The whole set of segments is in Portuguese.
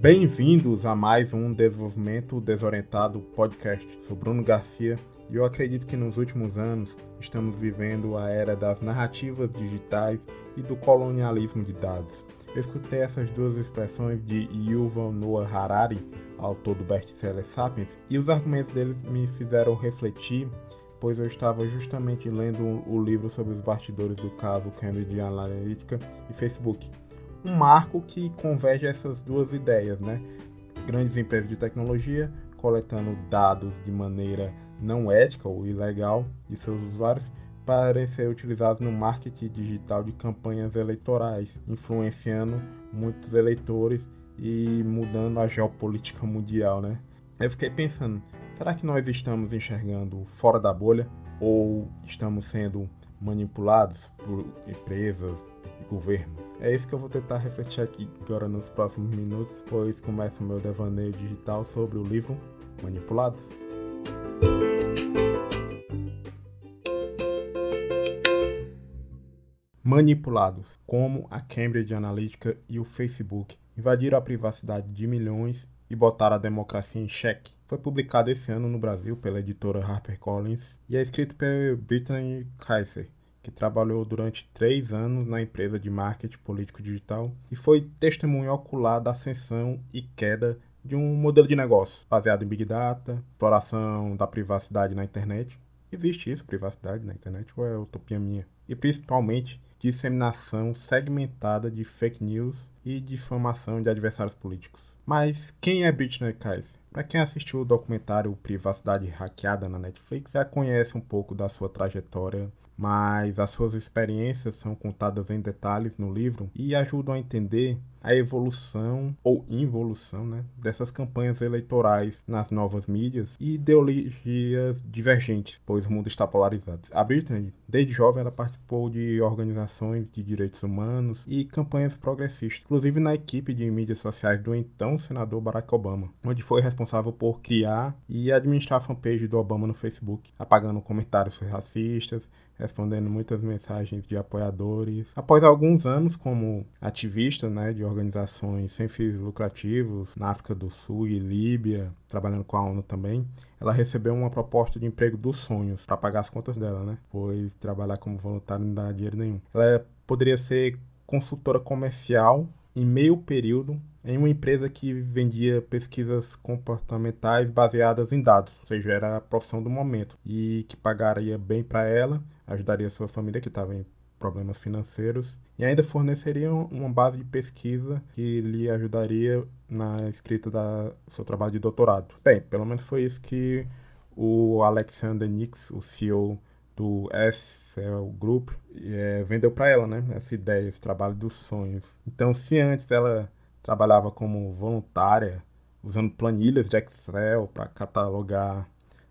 Bem-vindos a mais um Desenvolvimento Desorientado podcast. Sou Bruno Garcia e eu acredito que nos últimos anos estamos vivendo a era das narrativas digitais e do colonialismo de dados. Eu escutei essas duas expressões de Yuval Noah Harari, autor do best-seller Sapiens, e os argumentos deles me fizeram refletir, pois eu estava justamente lendo o livro sobre os bastidores do caso Cambridge Analytica e Facebook um marco que converge essas duas ideias, né? Grandes empresas de tecnologia coletando dados de maneira não ética ou ilegal de seus usuários para ser utilizados no marketing digital de campanhas eleitorais, influenciando muitos eleitores e mudando a geopolítica mundial, né? Eu fiquei pensando, será que nós estamos enxergando fora da bolha ou estamos sendo manipulados por empresas e governos? É isso que eu vou tentar refletir aqui agora nos próximos minutos, pois começa o meu devaneio digital sobre o livro Manipulados. Manipulados, como a Cambridge Analytica e o Facebook invadiram a privacidade de milhões e botaram a democracia em xeque. Foi publicado esse ano no Brasil pela editora HarperCollins e é escrito por Brittany Kaiser que trabalhou durante três anos na empresa de marketing político digital e foi testemunho ocular da ascensão e queda de um modelo de negócio baseado em Big Data, exploração da privacidade na internet. Existe isso, privacidade na internet, ou é utopia minha? E principalmente disseminação segmentada de fake news e difamação de adversários políticos. Mas quem é Britney Kaiser? Para quem assistiu o documentário Privacidade Hackeada na Netflix, já conhece um pouco da sua trajetória mas as suas experiências são contadas em detalhes no livro e ajudam a entender a evolução ou involução né, dessas campanhas eleitorais nas novas mídias e ideologias divergentes, pois o mundo está polarizado. A Britney, desde jovem, ela participou de organizações de direitos humanos e campanhas progressistas, inclusive na equipe de mídias sociais do então senador Barack Obama, onde foi responsável por criar e administrar a fanpage do Obama no Facebook, apagando comentários racistas, respondendo muitas mensagens de apoiadores. Após alguns anos como ativista né, de organizações sem fins lucrativos na África do Sul e Líbia, trabalhando com a ONU também, ela recebeu uma proposta de emprego dos sonhos para pagar as contas dela, né? Pois trabalhar como voluntário não dá dinheiro nenhum. Ela poderia ser consultora comercial em meio período em uma empresa que vendia pesquisas comportamentais baseadas em dados, ou seja, era a profissão do momento e que pagaria bem para ela, ajudaria sua família que estava em problemas financeiros e ainda forneceria uma base de pesquisa que lhe ajudaria na escrita do seu trabalho de doutorado. Bem, pelo menos foi isso que o Alexander Nix, o CEO do SL Group, é, vendeu para ela, né? Essa ideia, esse trabalho dos sonhos. Então, se antes ela trabalhava como voluntária, usando planilhas de Excel para catalogar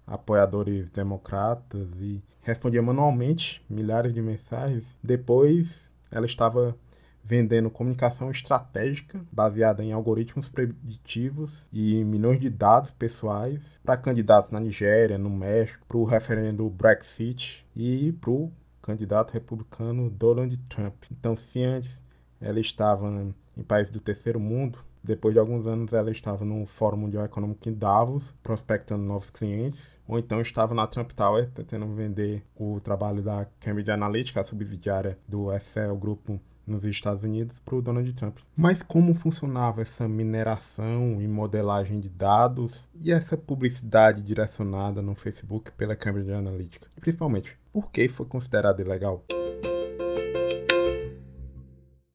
apoiadores democratas e respondia manualmente milhares de mensagens. Depois, ela estava vendendo comunicação estratégica baseada em algoritmos preditivos e milhões de dados pessoais para candidatos na Nigéria, no México, para o referendo Brexit e para o candidato republicano Donald Trump. Então, se antes ela estava em países do terceiro mundo, depois de alguns anos, ela estava no Fórum Mundial Econômico em Davos, prospectando novos clientes, ou então estava na Trump Tower, tentando vender o trabalho da Cambridge Analytica, a subsidiária do Excel Grupo nos Estados Unidos, para o Donald Trump. Mas como funcionava essa mineração e modelagem de dados e essa publicidade direcionada no Facebook pela Cambridge Analytica? E principalmente, por que foi considerado ilegal?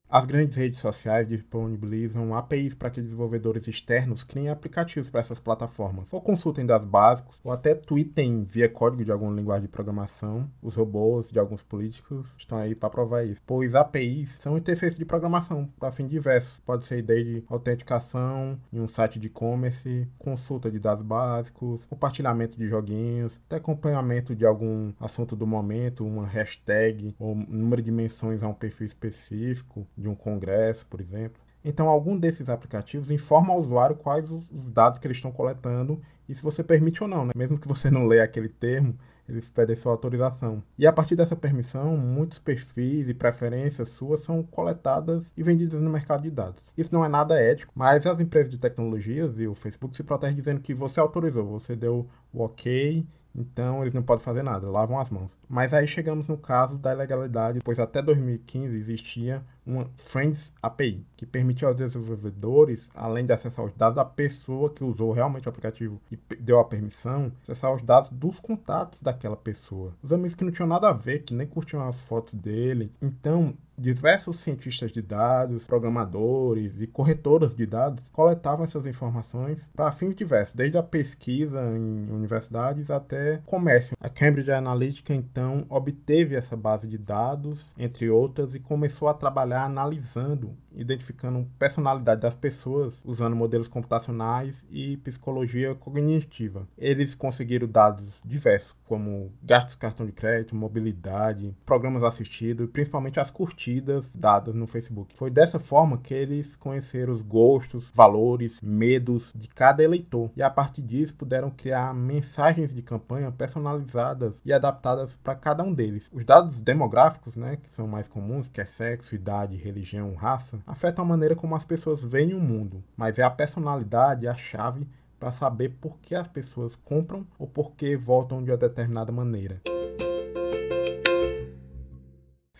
As grandes redes sociais disponibilizam APIs para que desenvolvedores externos criem aplicativos para essas plataformas, ou consultem dados básicos, ou até tweetem via código de alguma linguagem de programação. Os robôs de alguns políticos estão aí para provar isso, pois APIs são interfaces de programação para fins diversos. Pode ser desde autenticação em um site de e-commerce, consulta de dados básicos, compartilhamento de joguinhos, até acompanhamento de algum assunto do momento, uma hashtag ou número de menções a um perfil específico de um congresso, por exemplo. Então, algum desses aplicativos informa ao usuário quais os dados que eles estão coletando e se você permite ou não. Né? Mesmo que você não leia aquele termo, eles pedem sua autorização. E a partir dessa permissão, muitos perfis e preferências suas são coletadas e vendidas no mercado de dados. Isso não é nada ético, mas as empresas de tecnologias e o Facebook se protegem dizendo que você autorizou, você deu o ok então eles não podem fazer nada, lavam as mãos. Mas aí chegamos no caso da ilegalidade, pois até 2015 existia uma Friends API, que permitia aos desenvolvedores, além de acessar os dados da pessoa que usou realmente o aplicativo e deu a permissão, acessar os dados dos contatos daquela pessoa. Os amigos que não tinham nada a ver, que nem curtiam as fotos dele. Então, diversos cientistas de dados, programadores e corretoras de dados coletavam essas informações para fins diversos, desde a pesquisa em universidades até comércio. A Cambridge Analytica então obteve essa base de dados, entre outras, e começou a trabalhar analisando identificando personalidade das pessoas usando modelos computacionais e psicologia cognitiva. Eles conseguiram dados diversos, como gastos de cartão de crédito, mobilidade, programas assistidos, principalmente as curtidas dadas no Facebook. Foi dessa forma que eles conheceram os gostos, valores, medos de cada eleitor e a partir disso puderam criar mensagens de campanha personalizadas e adaptadas para cada um deles. Os dados demográficos, né, que são mais comuns, que é sexo, idade, religião, raça, afetam a maneira como as pessoas veem o mundo, mas é a personalidade a chave para saber por que as pessoas compram ou por que votam de uma determinada maneira.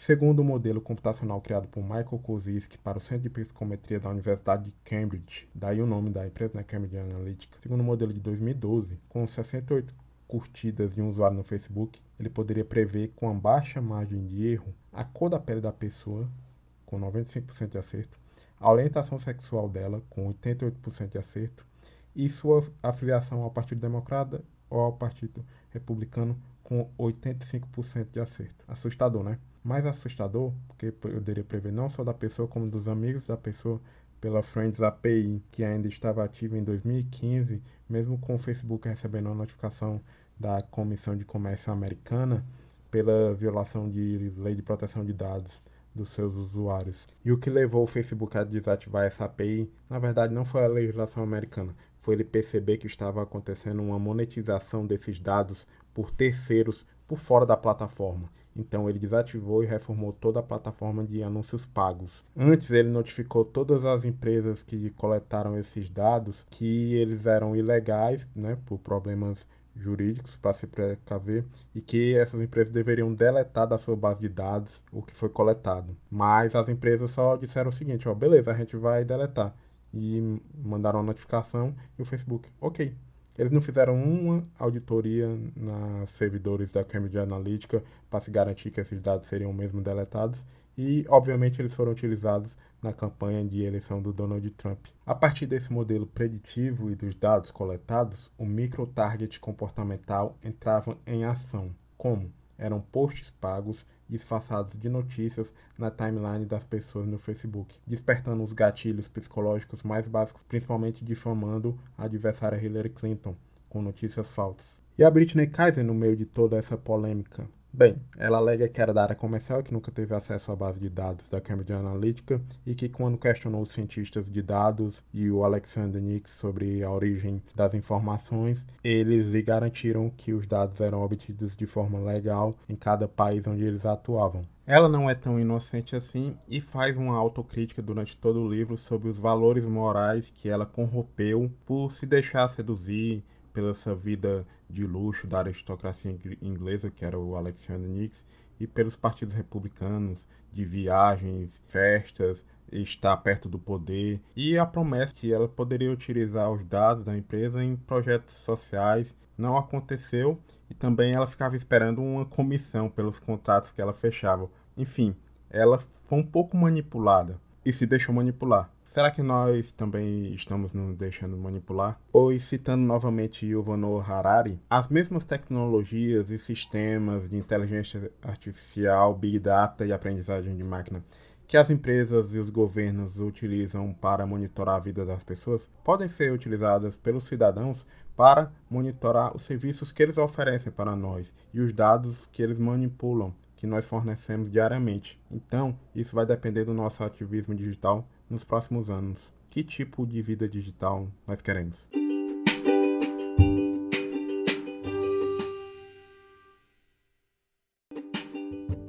Segundo o modelo computacional criado por Michael Koziski para o Centro de Psicometria da Universidade de Cambridge, daí o nome da empresa, né, Cambridge Analytica, segundo o modelo de 2012, com 68 curtidas de um usuário no Facebook, ele poderia prever com a baixa margem de erro a cor da pele da pessoa, com 95% de acerto, a orientação sexual dela, com 88% de acerto, e sua afiliação ao Partido Democrata ou ao Partido Republicano, com 85% de acerto. Assustador, né? Mais assustador, porque poderia prever não só da pessoa, como dos amigos da pessoa, pela Friends API, que ainda estava ativa em 2015, mesmo com o Facebook recebendo uma notificação da Comissão de Comércio Americana pela violação de lei de proteção de dados dos seus usuários. E o que levou o Facebook a desativar essa API, na verdade, não foi a legislação americana, foi ele perceber que estava acontecendo uma monetização desses dados por terceiros por fora da plataforma. Então ele desativou e reformou toda a plataforma de anúncios pagos. Antes ele notificou todas as empresas que coletaram esses dados que eles eram ilegais, né, por problemas jurídicos para se precaver e que essas empresas deveriam deletar da sua base de dados o que foi coletado. Mas as empresas só disseram o seguinte, ó, beleza, a gente vai deletar. E mandaram a notificação e o Facebook, ok. Eles não fizeram uma auditoria nas servidores da Cambridge Analytica para se garantir que esses dados seriam mesmo deletados e, obviamente, eles foram utilizados na campanha de eleição do Donald Trump. A partir desse modelo preditivo e dos dados coletados, o micro-target comportamental entrava em ação. Como? Eram posts pagos disfarçados de notícias na timeline das pessoas no Facebook, despertando os gatilhos psicológicos mais básicos, principalmente difamando a adversária Hillary Clinton com notícias falsas. E a Britney Kaiser no meio de toda essa polêmica? Bem, ela alega que era da área comercial que nunca teve acesso à base de dados da Cambridge Analytica e que quando questionou os cientistas de dados e o Alexander Nix sobre a origem das informações, eles lhe garantiram que os dados eram obtidos de forma legal em cada país onde eles atuavam. Ela não é tão inocente assim e faz uma autocrítica durante todo o livro sobre os valores morais que ela corrompeu por se deixar seduzir pela essa vida de luxo da aristocracia inglesa, que era o Alexander Nix, e pelos partidos republicanos, de viagens, festas, estar perto do poder, e a promessa que ela poderia utilizar os dados da empresa em projetos sociais não aconteceu e também ela ficava esperando uma comissão pelos contratos que ela fechava. Enfim, ela foi um pouco manipulada e se deixou manipular. Será que nós também estamos nos deixando manipular? Pois, citando novamente Yuval Harari, as mesmas tecnologias e sistemas de inteligência artificial, big data e aprendizagem de máquina que as empresas e os governos utilizam para monitorar a vida das pessoas podem ser utilizadas pelos cidadãos para monitorar os serviços que eles oferecem para nós e os dados que eles manipulam, que nós fornecemos diariamente. Então, isso vai depender do nosso ativismo digital nos próximos anos? Que tipo de vida digital nós queremos?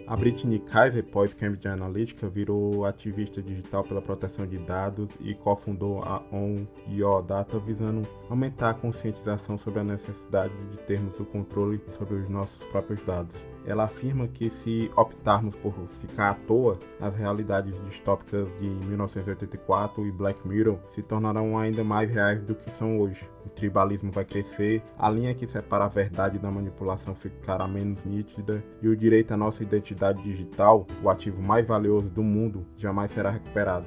A Brittany Kaiser, pós-Cambridge Analytica, virou ativista digital pela proteção de dados e cofundou a On Your Data, visando aumentar a conscientização sobre a necessidade de termos o controle sobre os nossos próprios dados. Ela afirma que se optarmos por ficar à toa, as realidades distópicas de 1984 e Black Mirror se tornarão ainda mais reais do que são hoje. O tribalismo vai crescer, a linha que separa a verdade da manipulação ficará menos nítida e o direito à nossa identidade digital, o ativo mais valioso do mundo, jamais será recuperado.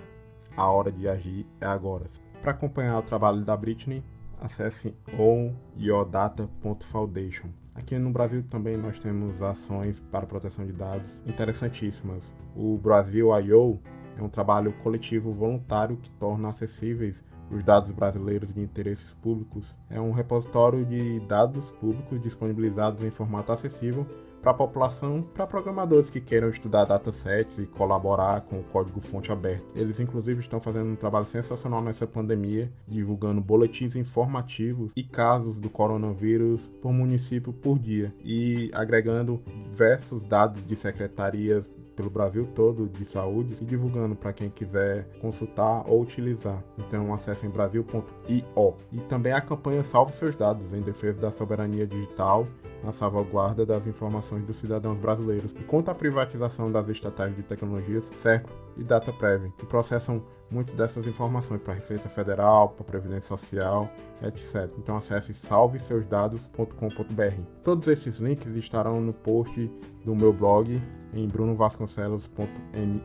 A hora de agir é agora. Para acompanhar o trabalho da Britney, acesse onyodata.foundation. Aqui no Brasil também nós temos ações para proteção de dados interessantíssimas. O Brasil I.O. é um trabalho coletivo voluntário que torna acessíveis os dados brasileiros de interesses públicos. É um repositório de dados públicos disponibilizados em formato acessível para a população, para programadores que queiram estudar datasets e colaborar com o código-fonte aberto. Eles, inclusive, estão fazendo um trabalho sensacional nessa pandemia, divulgando boletins informativos e casos do coronavírus por município por dia e agregando diversos dados de secretarias pelo Brasil todo de saúde e divulgando para quem quiser consultar ou utilizar. Então acessem brasil.io. E também a campanha Salve Seus Dados em defesa da soberania digital na salvaguarda das informações dos cidadãos brasileiros e contra a privatização das estatais de tecnologias, CERCO e DataPrev, que processam muito dessas informações para a Receita Federal, para a Previdência Social, etc. Então acesse salveseusdados.com.br. Todos esses links estarão no post do meu blog em brunovasconcelos.me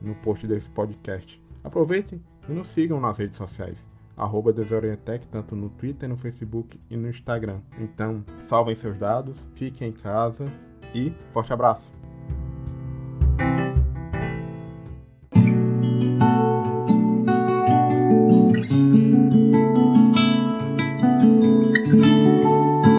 no post desse podcast. Aproveitem e nos sigam nas redes sociais arroba Desorientec, tanto no Twitter, no Facebook e no Instagram. Então, salvem seus dados, fiquem em casa e forte abraço!